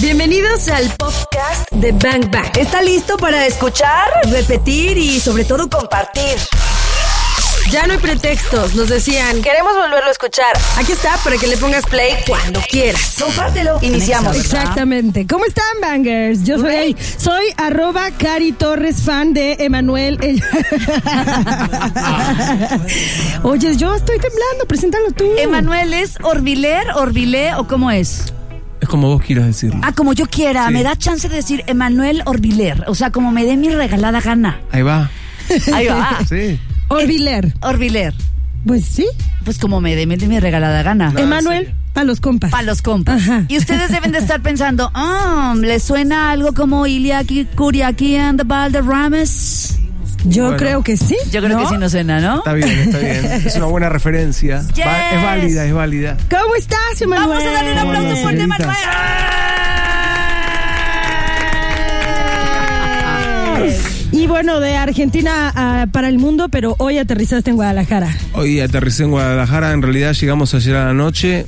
Bienvenidos al podcast de Bang Bang. ¿Está listo para escuchar, repetir y sobre todo compartir? Ya no hay pretextos, nos decían, queremos volverlo a escuchar. Aquí está para que le pongas play cuando quieras. Compártelo. Iniciamos. Exactamente. ¿Cómo están, bangers? Yo soy, soy arroba Cari Torres, fan de Emanuel. Oye, yo estoy temblando, preséntalo tú. Emanuel es Orbiler, Orbilé o cómo es? Es como vos quieras decirlo. Ah, como yo quiera. Sí. Me da chance de decir Emanuel Orbiler. O sea, como me dé mi regalada gana. Ahí va. Ahí va. Sí. Orbiler. Orbiler. Pues sí. Pues como me dé mi, mi regalada gana. No, Emanuel, serio. a los compas. Para los compas. Ajá. Y ustedes deben de estar pensando, ah, ¿le suena algo como Iliaki Kuriaki and the Valderramas? Yo Bueno. creo que sí. Yo creo ¿no? que sí nos suena, ¿no? Está bien, está bien. Es una buena referencia. Va- es válida, es válida. ¿Cómo estás, Emanuel? Vamos a darle un aplauso Hola, fuerte. Emanuel. Y bueno, de Argentina ah, para el mundo, pero hoy aterrizaste en Guadalajara. Hoy aterricé en Guadalajara. En realidad llegamos ayer a la noche,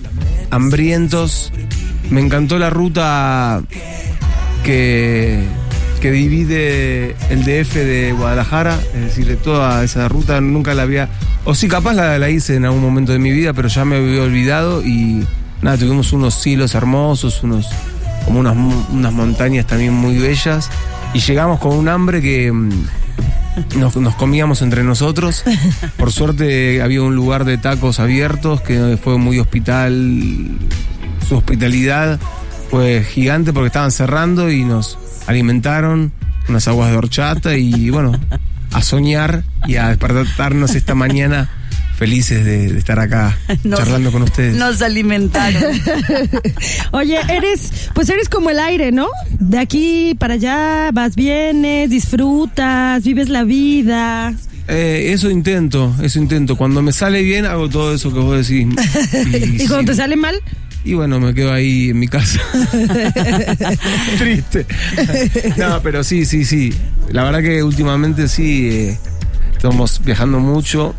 hambrientos. Me encantó la ruta que, que divide el DF de Guadalajara. Es decir, de toda esa ruta nunca la había. O sí, capaz la, la hice en algún momento de mi vida, pero ya me había olvidado. Y nada, tuvimos unos silos hermosos, unos como unas, unas montañas también muy bellas. Y llegamos con un hambre que. mm, nos, nos comíamos entre nosotros. Por suerte había un lugar de tacos abiertos que fue muy hospital. Su hospitalidad fue gigante porque estaban cerrando y nos alimentaron unas aguas de horchata y bueno, a soñar y a despertarnos esta mañana felices de, de estar acá Nos- charlando con ustedes. Nos alimentaron. Oye, eres, pues eres como el aire, ¿no? De aquí para allá vas, vienes, disfrutas, vives la vida. Eh, eso intento, eso intento. Cuando me sale bien hago todo eso que vos decís. Y cuando te sale mal, Y bueno, me quedo ahí en mi casa. Triste. No, pero sí, sí, sí. La verdad que últimamente sí, eh, estamos viajando mucho.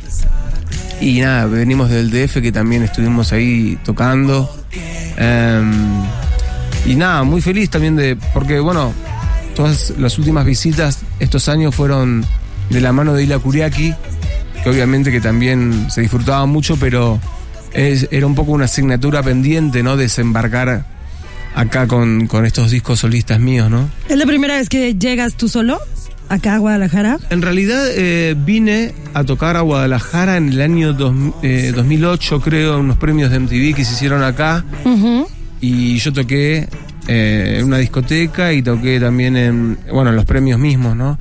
Y nada, venimos del DF que también estuvimos ahí tocando. Em, y nada, muy feliz también de. Porque bueno, todas las últimas visitas estos años fueron de la mano de Ila Kuriaki, que obviamente que también se disfrutaba mucho, pero es- era un poco una asignatura pendiente, ¿no? Desembarcar acá con, con estos discos solistas míos, ¿no? ¿es la primera vez que llegas tú solo acá a Guadalajara? En realidad eh, vine a tocar a Guadalajara en el año dos- eh, 2008, creo, unos premios de MTV que se hicieron acá. Y yo toqué eh, en una discoteca y toqué también en, bueno, en los premios mismos, ¿no?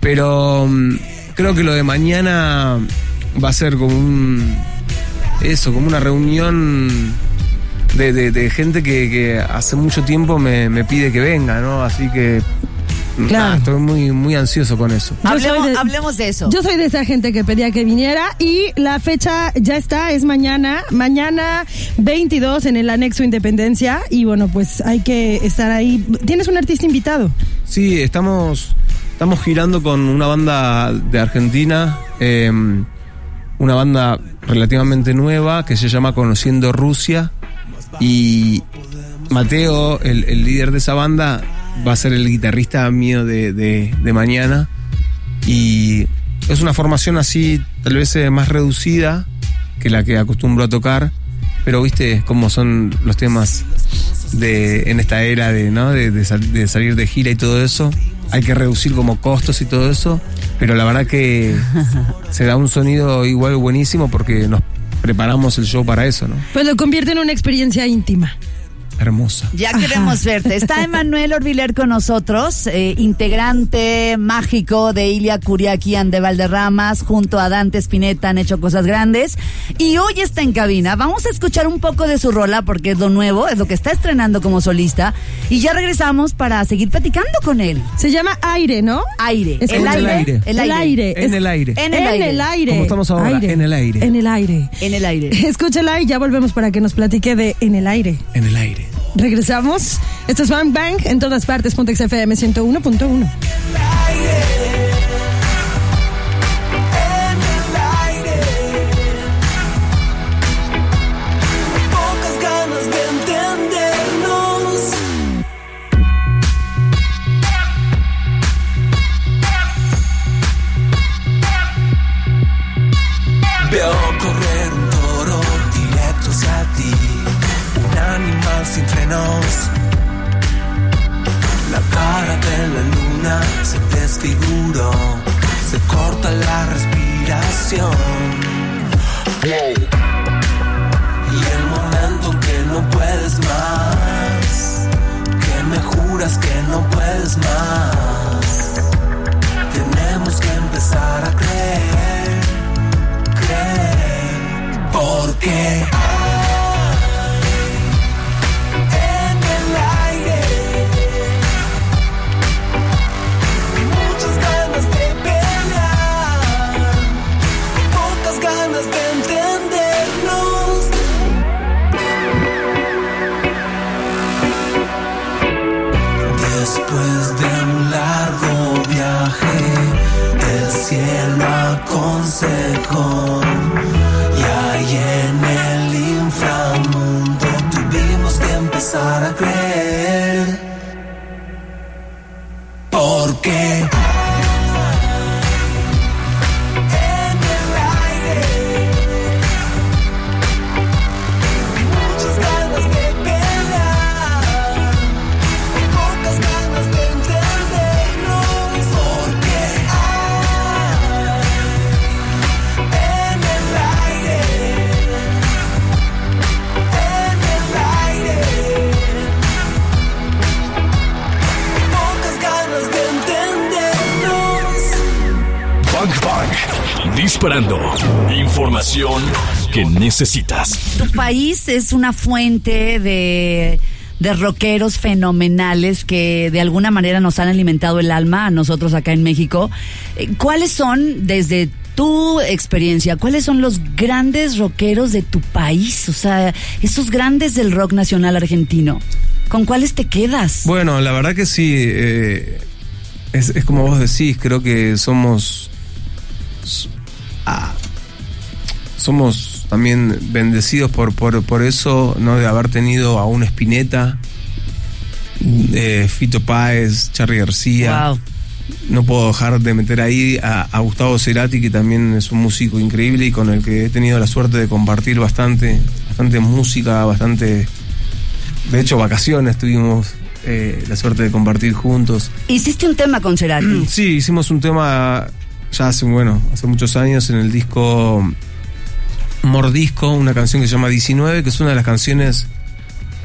Pero mm, creo que lo de mañana va a ser como un, eso, como una reunión de, de- de gente que, que hace mucho tiempo me, me pide que venga, ¿no? Así que Claro. estoy muy, muy ansioso con eso. Hablemos, de- hablemos de eso. Yo soy de esa gente que pedía que viniera y la fecha ya está, es mañana, mañana 22 en el anexo Independencia y bueno, pues hay que estar ahí. ¿Tienes un artista invitado? Sí, estamos, estamos girando con una banda de Argentina, eh, una banda relativamente nueva que se llama Conociendo Rusia y Mateo, el, el líder de esa banda, va a ser el guitarrista mío de, de- mañana y es una formación así tal vez eh, más reducida que la que acostumbro a tocar, pero viste cómo son los temas de en esta era de, ¿no? de, de salir de gira y todo eso. Hay que reducir como costos y todo eso, pero la verdad que se da un sonido igual buenísimo porque nos preparamos el show para eso, ¿no? Pues lo convierte en una experiencia íntima. Hermosa. Ya queremos verte. Está Emanuel Orbiler con nosotros, eh, integrante mágico de Ilia Kuriaki and de Valderramas, junto a Dante Spinetta han hecho cosas grandes. Y hoy está en cabina. Vamos a escuchar un poco de su rola porque es lo nuevo, es lo que está estrenando como solista. Y ya regresamos para seguir platicando con él. Se llama aire, ¿no? Aire. Es el, aire. el aire. El aire. El aire. En el aire. En el aire. En el aire. Como estamos ahora, Aire. en el aire. En el aire. En el aire. Escúchala y ya volvemos para que nos platique de En el aire. En el aire. Regresamos. Esto es Bang Bang en todas partes. Punto XFM 101.1. aconsejó. Y ahí en el inframundo tuvimos que empezar a creer. Disparando. Información que necesitas. Tu país es una fuente de, de rockeros fenomenales que de alguna manera nos han alimentado el alma a nosotros acá en México. Eh, ¿Cuáles son, desde tu experiencia, cuáles son los grandes rockeros de tu país? O sea, esos grandes del rock nacional argentino. ¿Con cuáles te quedas? Bueno, la verdad que sí. eh, es, es como vos decís, creo que somos. Ah, somos también bendecidos por, por, por eso, ¿no? De haber tenido a un Spinetta, eh, Fito Páez, Charly García. Wow. No puedo dejar de meter ahí a, a Gustavo Cerati, que también es un músico increíble y con el que he tenido la suerte de compartir bastante, bastante música, bastante. De hecho, vacaciones tuvimos eh, la suerte de compartir juntos. Hiciste un tema con Cerati. Sí, hicimos un tema ya hace, bueno, hace muchos años en el disco Mordisco, una canción que se llama 19, que es una de las canciones,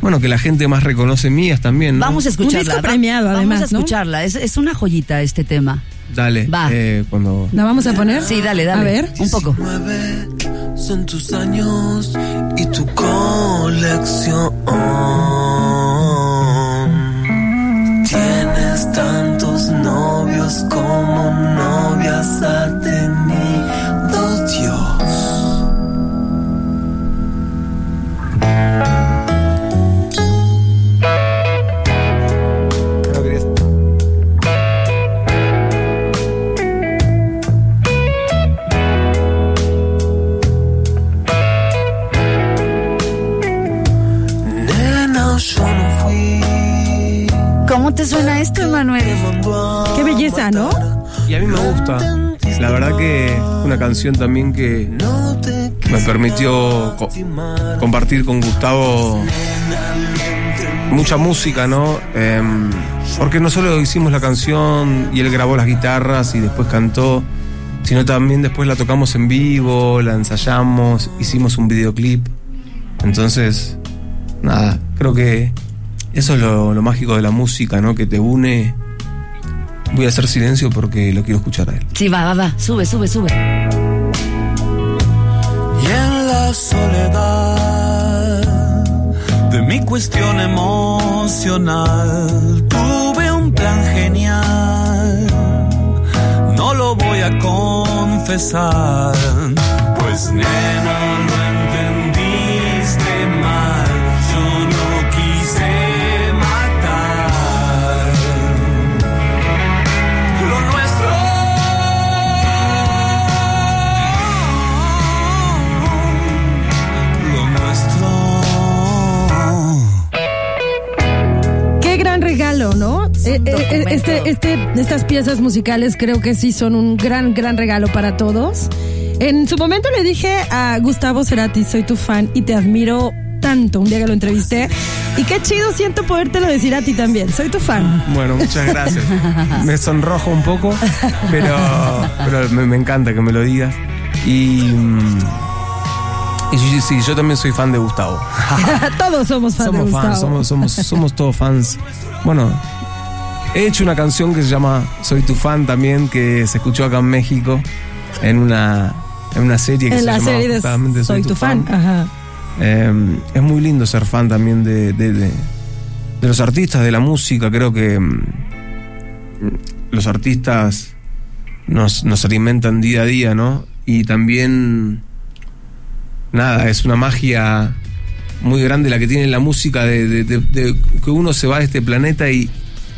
bueno, que la gente más reconoce mías también. ¿no? Vamos a escucharla. disco Va- premiado, Vamos además, a ¿no? escucharla. Es, es una joyita este tema. Dale, Va. eh, cuando... ¿La vamos a poner? Sí, dale, dale. A ver. Un poco. 19 son tus años y tu colección. Tienes tantos novios como novias ha tenido Dios. No querías- Nena, yo no fui. ¿Cómo te suena esto, Emanuel? Qué belleza, ¿no? Y a mí me gusta. La verdad que una canción también que me permitió co- compartir con Gustavo mucha música, ¿no? Em, porque no solo hicimos la canción y él grabó las guitarras y después cantó, sino también después la tocamos en vivo, la ensayamos, hicimos un videoclip. Entonces, nada, creo que eso es lo mágico de la música, ¿no? Que te une. Voy a hacer silencio porque lo quiero escuchar a él. Sí, va, va, va. Sube, sube, sube. Y en la soledad de mi cuestión emocional tuve un plan genial. No lo voy a confesar, pues nena lo regalo, ¿no? Eh, eh, documento. este, este, estas piezas musicales creo que sí son un gran, gran regalo para todos. En su momento le dije a Gustavo Cerati, soy tu fan y te admiro tanto, un día que lo entrevisté, Y qué chido siento podértelo decir a ti también. Soy tu fan. Bueno, muchas gracias. Me sonrojo un poco, pero, pero me, me encanta que me lo digas. Y, mm, y sí, sí, yo también soy fan de Gustavo. Todos somos fans de somos Gustavo. fans, somos, somos, somos todos fans. Bueno, he hecho una canción que se llama Soy tu fan también, que se escuchó acá en México, en una, en una serie que en se la serie de Soy tu fan. Ajá. Eh, es muy lindo ser fan también de, de- de- de los artistas, de la música. Creo que mm, los artistas nos, nos alimentan día a día, ¿no? Y también, nada, es una magia muy grande la que tiene la música de, de- de- de que uno se va de este planeta y,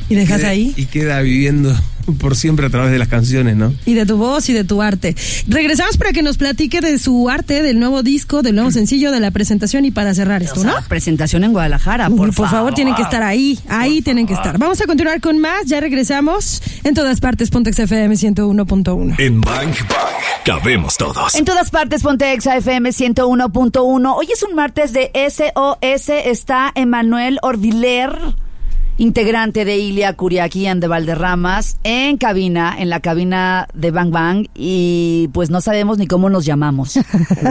Y dejas ahí. y queda viviendo por siempre a través de las canciones, ¿no? Y de tu voz y de tu arte. Regresamos para que nos platique de su arte, del nuevo disco, del nuevo sencillo, de la presentación y para cerrar O esto, sea, ¿no? presentación en Guadalajara, Por, por, favor, tienen que estar ahí, ahí tienen que estar. Vamos a continuar con más, ya regresamos en todas partes, Pontex FM 101.1. En Bang Bang cabemos todos. En todas partes, Ponte Exa FM 101.1. Hoy es un martes de SOS. Está Emanuel Orviler, integrante de Ilia Curiaquian de Valderramas, en cabina, en la cabina de Bang Bang. Y pues no sabemos ni cómo nos llamamos.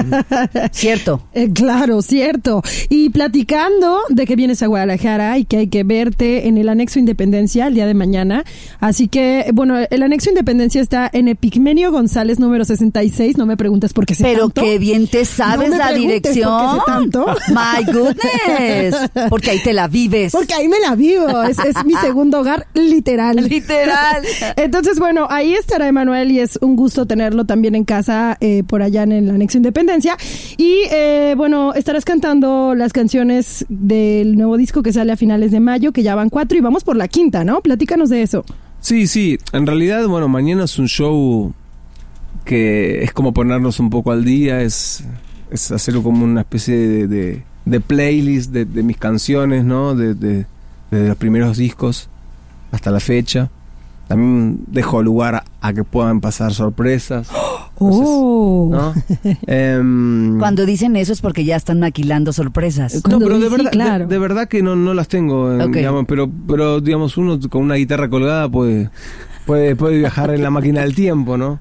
¿Cierto? Eh, claro, cierto. Y platicando de que vienes a Guadalajara y que hay que verte en el anexo Independencia el día de mañana. Así que, bueno, el anexo Independencia está en Epigmenio González número 66. No me preguntes por qué sé Pero tanto. qué bien te sabes No me la preguntes por qué sé dirección. tanto. My goodness. Porque ahí te la vives. Porque ahí me la vivo. Es, es mi segundo hogar, literal. Literal. Entonces, bueno, ahí estará Emanuel y es un gusto tenerlo también en casa eh, por allá en el Anexo Independencia. Y eh, bueno, estarás cantando las canciones del nuevo disco que sale a finales de mayo, que ya van cuatro y vamos por la quinta, ¿no? Platícanos de eso. Sí, sí. En realidad, bueno, mañana es un show que es como ponernos un poco al día, es, es hacer como una especie de, de- de playlist de, de mis canciones, ¿no? De, de- desde los primeros discos hasta la fecha. También dejo lugar a, que puedan pasar sorpresas. Oh. ¿no? Em, Cuando dicen eso es porque ya están maquilando sorpresas. no, pero de sí, verdad, claro. de, de verdad que no, no las tengo, eh, digamos, pero, pero digamos, uno con una guitarra colgada puede, puede, puede viajar en la máquina del tiempo, ¿no?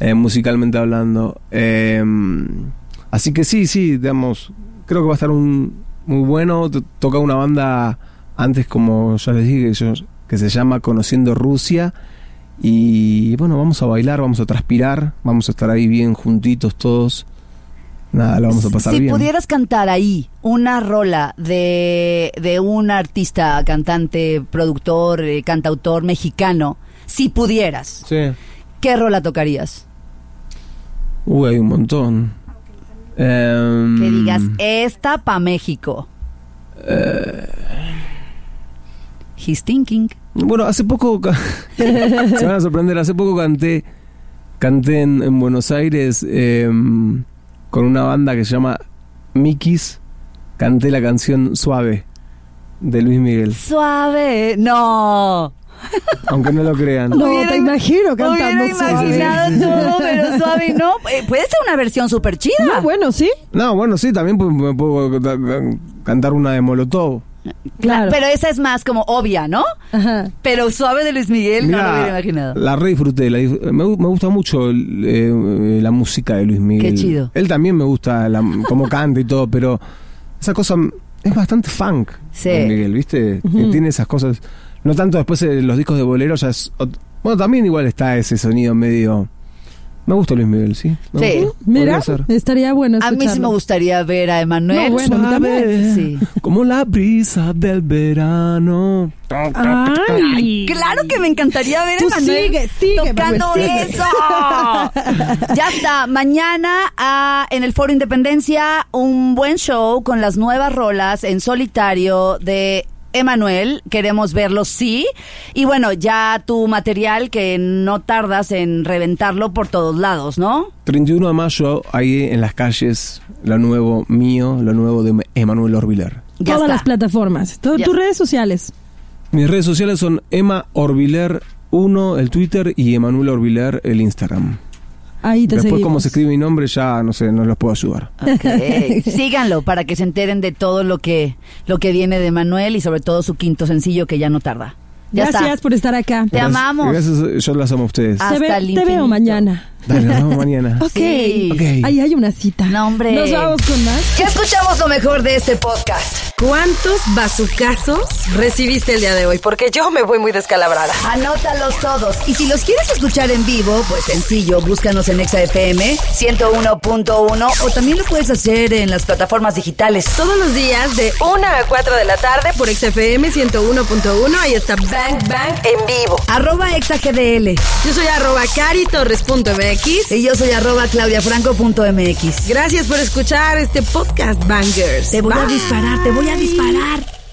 Eh, musicalmente hablando. Eh, así que sí, sí, digamos, creo que va a estar un, muy bueno. Toca una banda antes, como ya les dije, yo- que se llama Conociendo Rusia. Y bueno, vamos a bailar, vamos a transpirar, vamos a estar ahí bien juntitos todos. Nada, lo vamos a pasar si bien. pudieras cantar ahí una rola de, de un artista, cantante, productor, eh, cantautor mexicano, si pudieras, Sí. ¿qué rola tocarías? Uy, hay un montón. Em, Que digas, esta pa' México. Eh. He's thinking. Bueno, hace poco. se van a sorprender. Hace poco canté. Canté en, en Buenos Aires em, con una banda que se llama Mikis. Canté la canción Suave de Luis Miguel. Suave. No. Aunque no lo crean. No, te imagino cantando Hubiera suave. imaginado todo, pero suave no. Eh, puede ser una versión súper chida. No, bueno, sí, No, bueno, sí, también puedo ca- cantar una de Molotov. Claro. Pero esa es más como obvia, ¿no? Ajá. Pero suave de Luis Miguel no lo hubiera imaginado. La re disfruté. la dif- me, me gusta mucho eh, la música de Luis Miguel. Qué chido. Él también me gusta la- cómo canta y todo, pero esa cosa es bastante funk. Sí. Luis Miguel, ¿viste? Que tiene esas cosas. No tanto después eh, los discos de bolero ya es. Bueno, también igual está ese sonido medio. Me gusta Luis Miguel, sí. Sí. Mira, estaría bueno A mí sí me escucharlo. gustaría ver a Emanuel. No, bueno, también. Sí. Como la brisa del verano. Ay. Claro que me encantaría ver Tú a Emanuel sigue, sigue, tocando Manuel, sigue. eso. ya está, mañana ah, en el Foro Independencia un buen show con las nuevas rolas en solitario de Emanuel, queremos verlo, sí. Y bueno, ya tu material que no tardas en reventarlo por todos lados, ¿no? 31 de mayo, ahí en las calles, lo nuevo mío, lo nuevo de Emanuel Orbiler. Ya Todas está. las plataformas, to- Ya tus redes sociales. Mis redes sociales son Emma Orbiler 1, el Twitter, y Emanuel Orbiler, el Instagram. Ahí te Después, seguimos. como se escribe mi nombre, ya no sé, no los puedo ayudar. Ok. Síganlo para que se enteren de todo lo que, lo que viene de Manuel y sobre todo su quinto sencillo que ya no tarda. Ya Gracias está. por estar acá. Te amamos. Gracias, yo las amo a ustedes. Te, ve- hasta el te veo mañana. Dale, nos vemos mañana. Ok. Sí. Ok. Ahí hay una cita. No, hombre. Nos vamos con más. Ya escuchamos lo mejor de este podcast. ¿Cuántos bazucazos recibiste el día de hoy? Porque yo me voy muy descalabrada. Anótalos todos. Y si los quieres escuchar en vivo, pues sencillo, búscanos en ExaFM 101.1 o también lo puedes hacer en las plataformas digitales. Todos los días de 1 a 4 de la tarde por XFM 101.1. Ahí está Bang Bang en vivo. Arroba ExaGDL. Yo soy arroba caritorres.mx. Y yo soy arroba claudiafranco.mx. Gracias por escuchar este podcast, Bangers. Te voy a disparar, te voy a disparar.